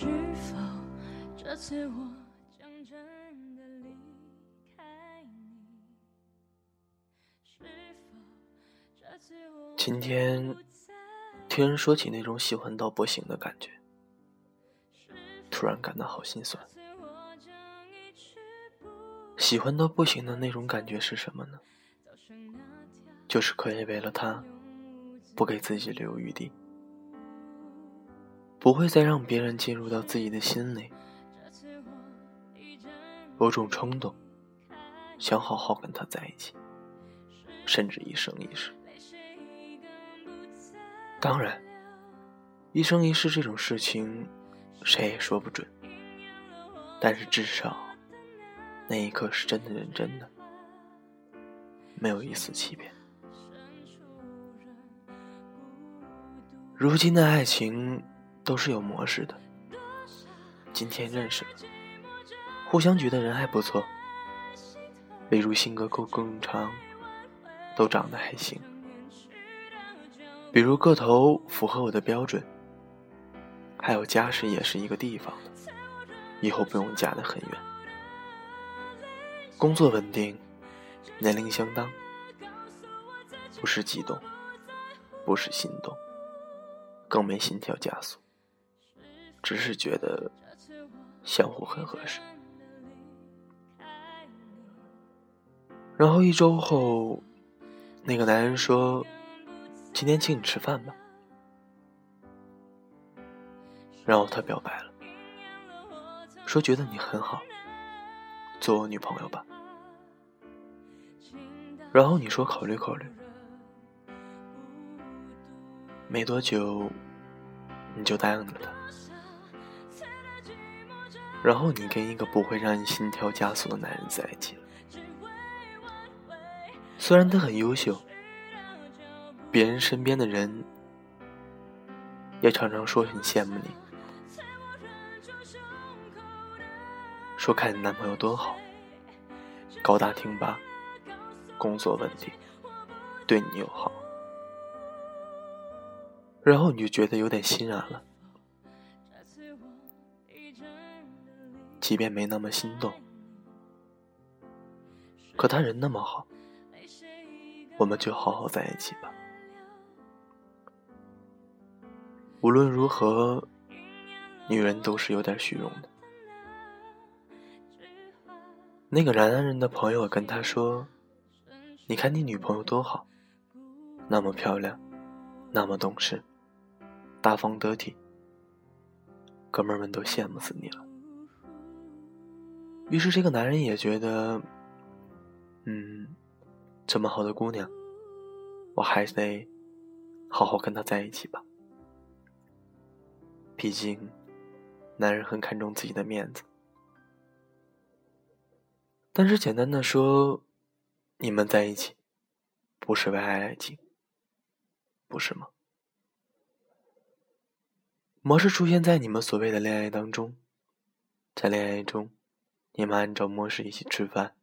是否这次我将真的离开你？是否这次我今天听人说起那种喜欢到不行的感觉，突然感到好心酸。喜欢到不行的那种感觉是什么呢？就是可以为了他，不给自己留余地，不会再让别人进入到自己的心里，有种冲动，想好好跟他在一起，甚至一生一世。当然，一生一世这种事情，谁也说不准，但是至少。那一刻是真的认真的，没有一丝欺骗。如今的爱情都是有模式的，今天认识了，互相觉得人还不错，例如性格够正常，都长得还行，比如个头符合我的标准，还有家世也是一个地方的，以后不用嫁得很远。工作稳定，年龄相当，不是激动，不是心动，更没心跳加速，只是觉得相互很合适。然后一周后，那个男人说：“今天请你吃饭吧。”然后他表白了，说觉得你很好。做我女朋友吧，然后你说考虑考虑，没多久你就答应了他，然后你跟一个不会让你心跳加速的男人在一起了。虽然他很优秀，别人身边的人也常常说很羡慕你。说看你男朋友多好，高大挺拔，工作稳定，对你又好，然后你就觉得有点心软了。即便没那么心动，可他人那么好，我们就好好在一起吧。无论如何，女人都是有点虚荣的。那个男人的朋友跟他说：“你看你女朋友多好，那么漂亮，那么懂事，大方得体，哥们儿们都羡慕死你了。”于是这个男人也觉得，嗯，这么好的姑娘，我还得好好跟她在一起吧。毕竟，男人很看重自己的面子。但是简单的说，你们在一起，不是为爱爱情，不是吗？模式出现在你们所谓的恋爱当中，在恋爱中，你们按照模式一起吃饭，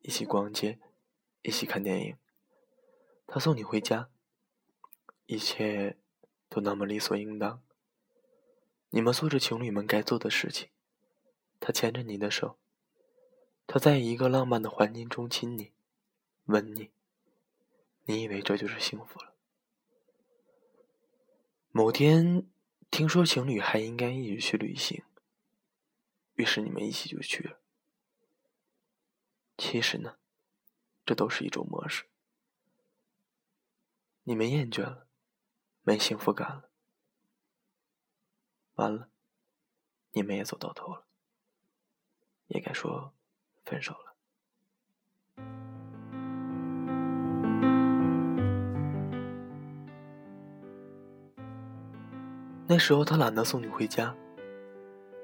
一起逛街，一起看电影，他送你回家，一切都那么理所应当。你们做着情侣们该做的事情，他牵着你的手。他在一个浪漫的环境中亲你、吻你，你以为这就是幸福了？某天听说情侣还应该一起去旅行，于是你们一起就去了。其实呢，这都是一种模式。你们厌倦了，没幸福感了，完了，你们也走到头了，也该说。分手了。那时候他懒得送你回家，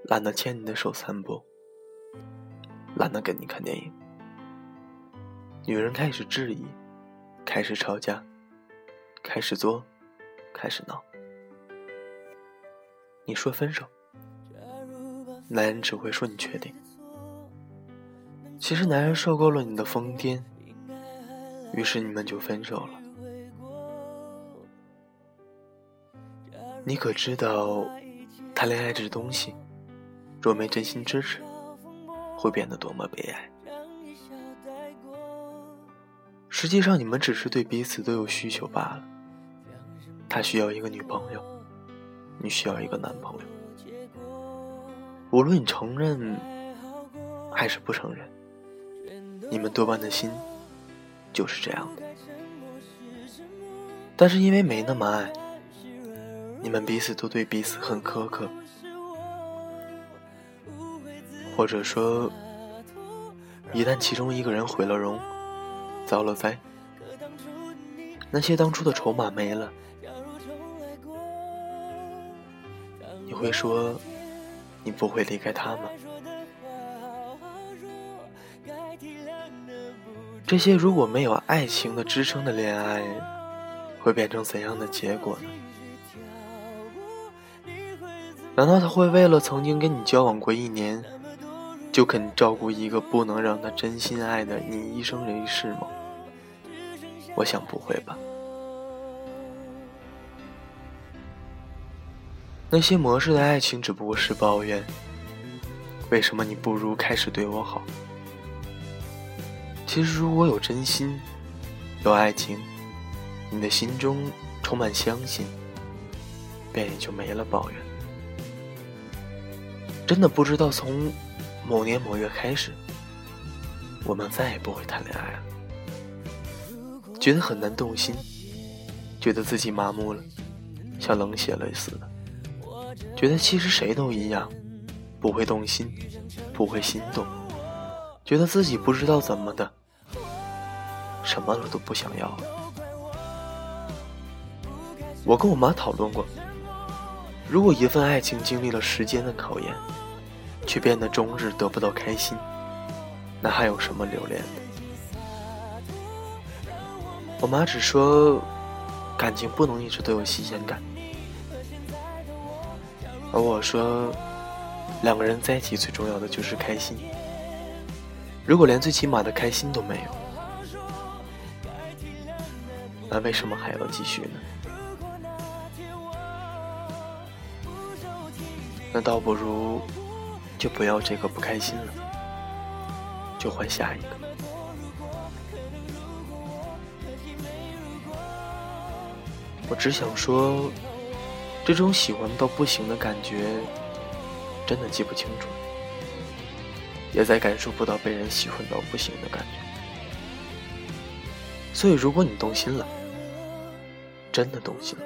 懒得牵你的手散步，懒得跟你看电影。女人开始质疑，开始吵架，开始作，开始闹。你说分手，男人只会说你确定。其实男人受够了你的疯癫，于是你们就分手了。你可知道，谈恋爱这东西，若没真心支持，会变得多么悲哀。实际上，你们只是对彼此都有需求罢了。他需要一个女朋友，你需要一个男朋友。无论你承认还是不承认，你们多半的心就是这样的。但是因为没那么爱，你们彼此都对彼此很苛刻，或者说，一旦其中一个人毁了容，遭了灾，那些当初的筹码没了，你会说，你不会离开他吗？这些如果没有爱情的支撑的恋爱。会变成怎样的结果呢？难道他会为了曾经跟你交往过一年，就肯照顾一个不能让他真心爱的你一生一世吗？我想不会吧。那些模式的爱情只不过是抱怨。为什么你不如开始对我好？其实如果有真心，有爱情。你的心中充满相信，便也就没了抱怨。真的不知道从某年某月开始，我们再也不会谈恋爱了。觉得很难动心，觉得自己麻木了，像冷血了似的。觉得其实谁都一样，不会动心，不会心动。觉得自己不知道怎么的，什么了都不想要了。我跟我妈讨论过，如果一份爱情经历了时间的考验，却变得终日得不到开心，那还有什么留恋的？我妈只说，感情不能一直都有新鲜感，而我说，两个人在一起最重要的就是开心。如果连最起码的开心都没有，那为什么还要继续呢？那倒不如，就不要这个不开心了，就换下一个。我只想说，这种喜欢到不行的感觉，真的记不清楚，也再感受不到被人喜欢到不行的感觉。所以，如果你动心了，真的动心了，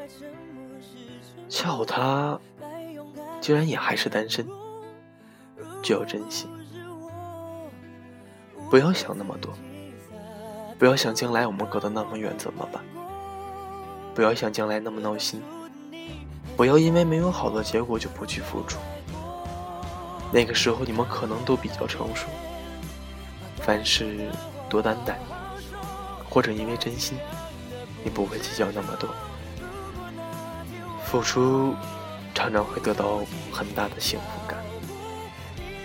恰好他。竟然也还是单身，就要珍惜，不要想那么多，不要想将来我们隔得那么远怎么办，不要想将来那么闹心，不要因为没有好的结果就不去付出。那个时候你们可能都比较成熟，凡事多担待，或者因为真心，你不会计较那么多，付出。常常会得到很大的幸福，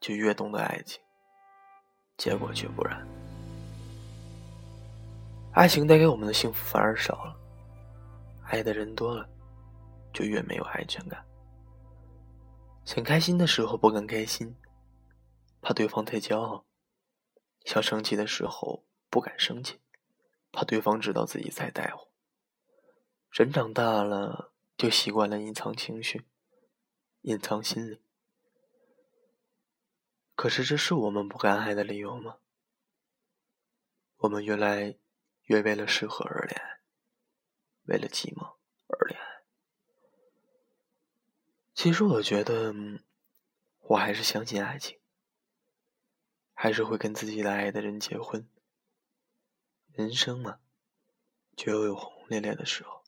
就越懂得爱情，结果却不然。爱情带给我们的幸福反而少了，爱的人多了，就越没有安全感。想开心的时候不敢开心，怕对方太骄傲；想生气的时候不敢生气，怕对方知道自己在在乎。人长大了，就习惯了隐藏情绪。隐藏心里，可是这是我们不敢爱的理由吗？我们越来越为了适合而恋爱，为了寂寞而恋爱。其实我觉得，我还是相信爱情，还是会跟自己的爱的人结婚。人生嘛，就要有轰轰烈烈的时候。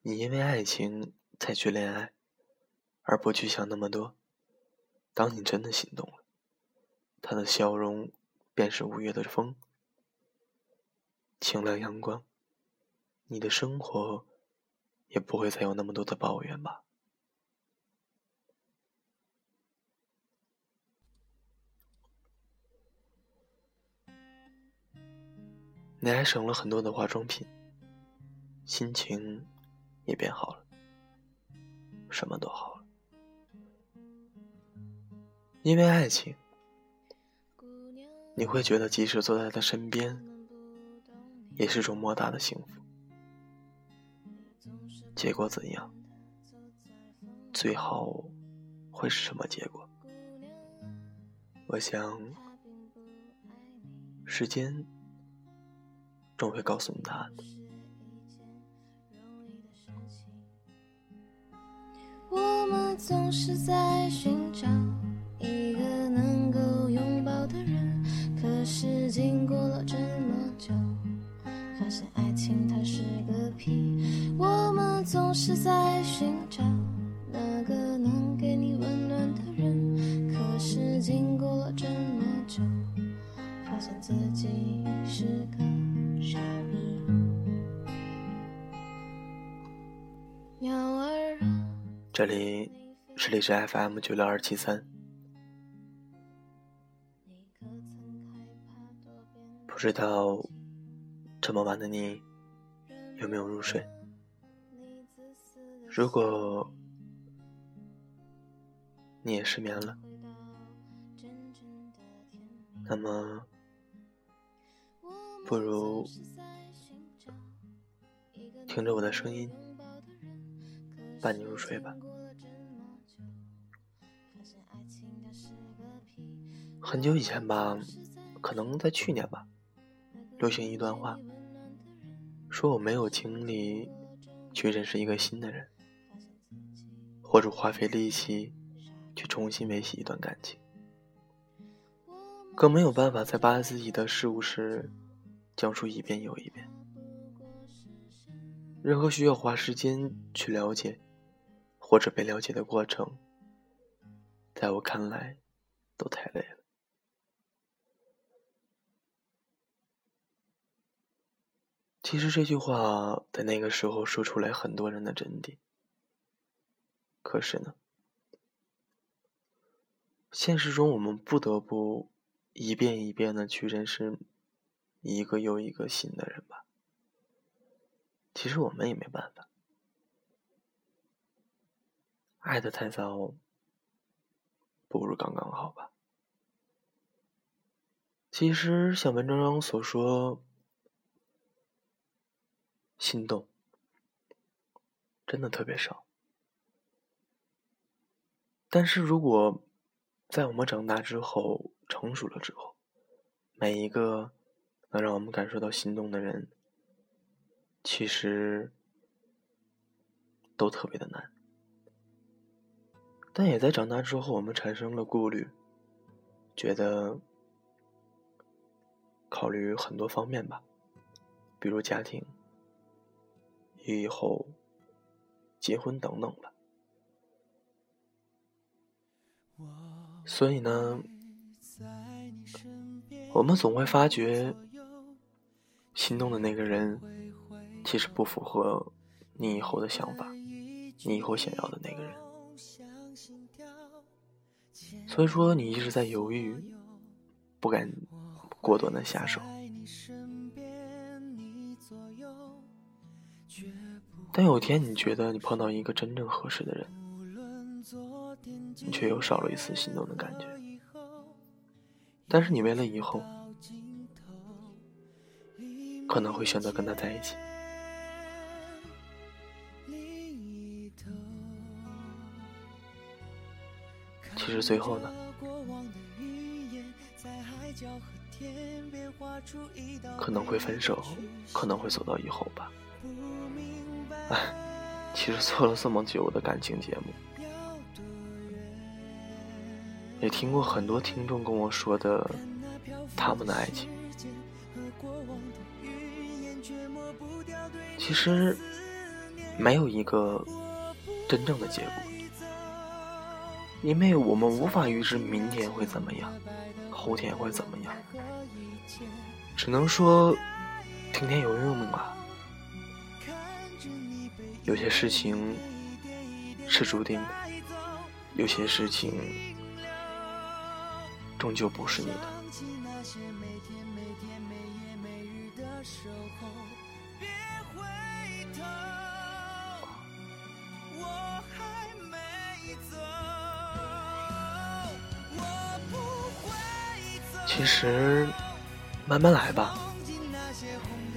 你因为爱情才去恋爱。而不去想那么多，当你真的心动了，他的笑容便是五月的风，清凉阳光，你的生活也不会再有那么多的抱怨吧。你还省了很多的化妆品，心情也变好了，什么都好。因为爱情，你会觉得即使坐在他身边，也是种莫大的幸福。结果怎样？最后会是什么结果？我想，时间。终会告诉你答案的。我们总是在寻找一个能够拥抱的人，可是经过了这么久，发现爱情它是个屁。我们总是在寻找那个能给你温暖的人，可是经过了这么久，发现自己是个。这里是荔枝 FM 九六二七三，知道这么晚的你有没有入睡？如果你也失眠了，那么不如听着我的声音。伴你入睡吧。很久以前吧，可能在去年吧，流行一段话，说我没有精力去认识一个新的人，或者花费力气去重新维系一段感情，更没有办法再把自己的事物事讲述一遍又一遍。任何需要花时间去了解。或者被了解的过程，在我看来，都太累了。其实这句话在那个时候说出来，很多人的真谛。可是呢，现实中我们不得不一遍一遍的去认识一个又一个新的人吧。其实我们也没办法。爱的太早，不如刚刚好吧。其实像文章中所说，心动真的特别少。但是如果在我们长大之后、成熟了之后，每一个能让我们感受到心动的人，其实都特别的难。但也在长大之后，我们产生了顾虑，觉得考虑很多方面吧，比如家庭、以后结婚等等吧。所以呢，我们总会发觉，心动的那个人其实不符合你以后的想法，你以后想要的那个人。所以说，你一直在犹豫，不敢过多的下手。但有天你觉得你碰到一个真正合适的人，你却又少了一丝心动的感觉。但是你为了以后，可能会选择跟他在一起。其实最后呢，可能会分手，可能会走到以后吧。哎，其实做了这么久的感情节目，也听过很多听众跟我说的他们的爱情。其实没有一个真正的结果。因为我们无法预知明天会怎么样，后天会怎么样，只能说听天由命吧。有些事情是注定的，有些事情终究不是你的。其实，慢慢来吧。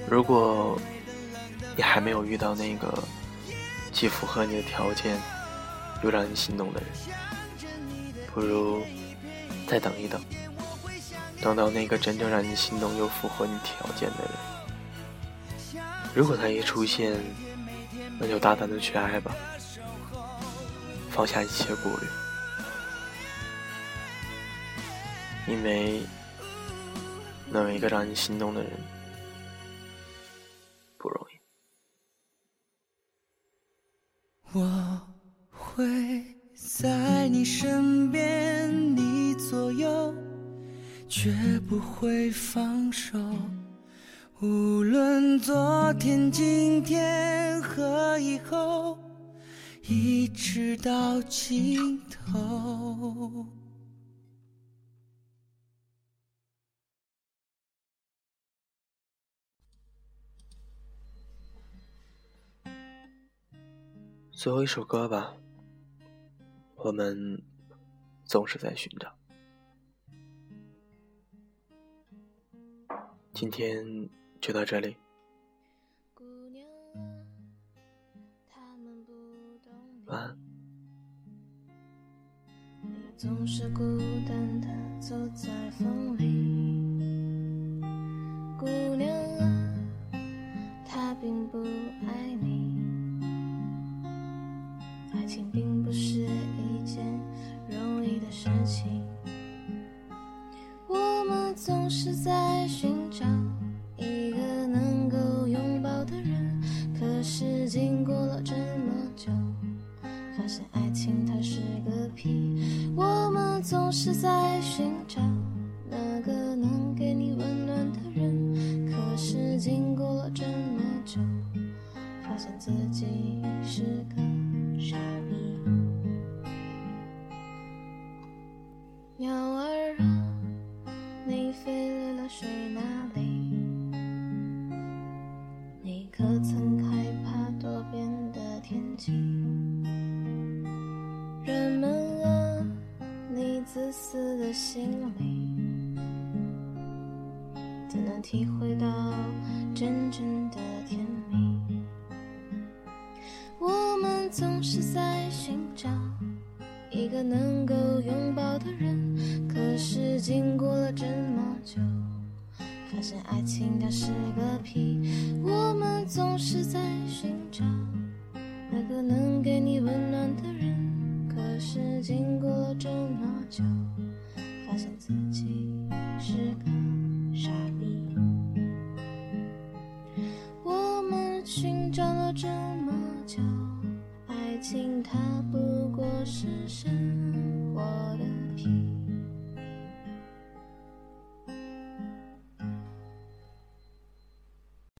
如果你还没有遇到那个既符合你的条件又让你心动的人，不如再等一等，等到那个真正让你心动又符合你条件的人。如果他一出现，那就大胆的去爱吧，放下一切顾虑，因为。能有一个让你心动的人绝不会放手。无论昨天、今天和以后，一直到尽头。最后一首歌吧，我们总是在寻找。今天就到这里，晚安。总是孤单的走在风里，经过了这么久，发现爱情它是个屁。我们总是在寻找那个能给你温暖的人，可是经过了这么久，发现自己是个傻逼。我们寻找了这么久，爱情它不过是神。